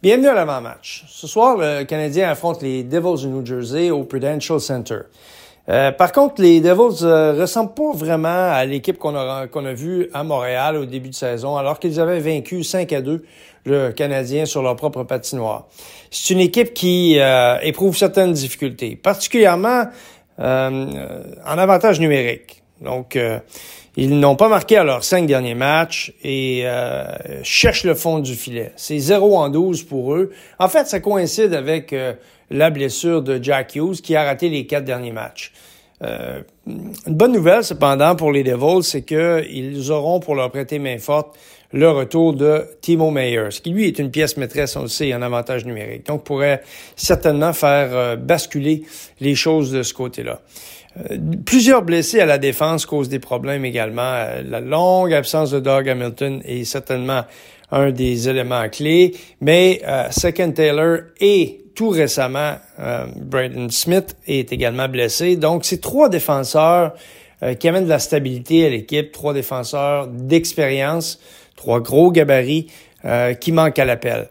Bienvenue à l'avant-match. Ce soir, le Canadien affronte les Devils du New Jersey au Prudential Center. Euh, par contre, les Devils euh, ressemblent pas vraiment à l'équipe qu'on a, qu'on a vue à Montréal au début de saison, alors qu'ils avaient vaincu 5 à 2 le Canadien sur leur propre patinoire. C'est une équipe qui euh, éprouve certaines difficultés, particulièrement euh, en avantage numérique. Donc, ils n'ont pas marqué à leurs cinq derniers matchs et euh, cherchent le fond du filet. C'est 0 en 12 pour eux. En fait, ça coïncide avec euh, la blessure de Jack Hughes qui a raté les quatre derniers matchs. Euh, une bonne nouvelle, cependant, pour les Devils, c'est qu'ils auront pour leur prêter main forte le retour de Timo Meyer, ce qui lui est une pièce maîtresse, on le sait, en avantage numérique. Donc, pourrait certainement faire euh, basculer les choses de ce côté-là. Euh, plusieurs blessés à la défense causent des problèmes également. Euh, la longue absence de Doug Hamilton est certainement un des éléments clés, mais Second Taylor et tout récemment, Braden Smith est également blessé. Donc, c'est trois défenseurs qui amènent de la stabilité à l'équipe, trois défenseurs d'expérience trois gros gabarits euh, qui manquent à l'appel.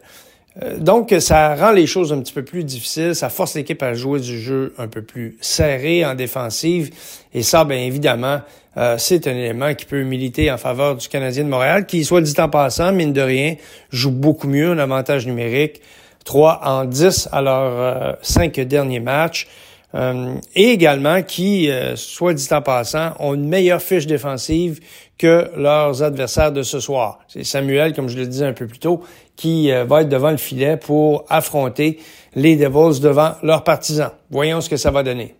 Euh, donc, ça rend les choses un petit peu plus difficiles, ça force l'équipe à jouer du jeu un peu plus serré en défensive, et ça, bien évidemment, euh, c'est un élément qui peut militer en faveur du Canadien de Montréal, qui, soit dit en passant, mine de rien, joue beaucoup mieux en avantage numérique, 3 en 10 à leurs cinq derniers matchs. Euh, et également qui, euh, soit dit en passant, ont une meilleure fiche défensive que leurs adversaires de ce soir. C'est Samuel, comme je le disais un peu plus tôt, qui euh, va être devant le filet pour affronter les Devils devant leurs partisans. Voyons ce que ça va donner.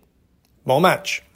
Bon match.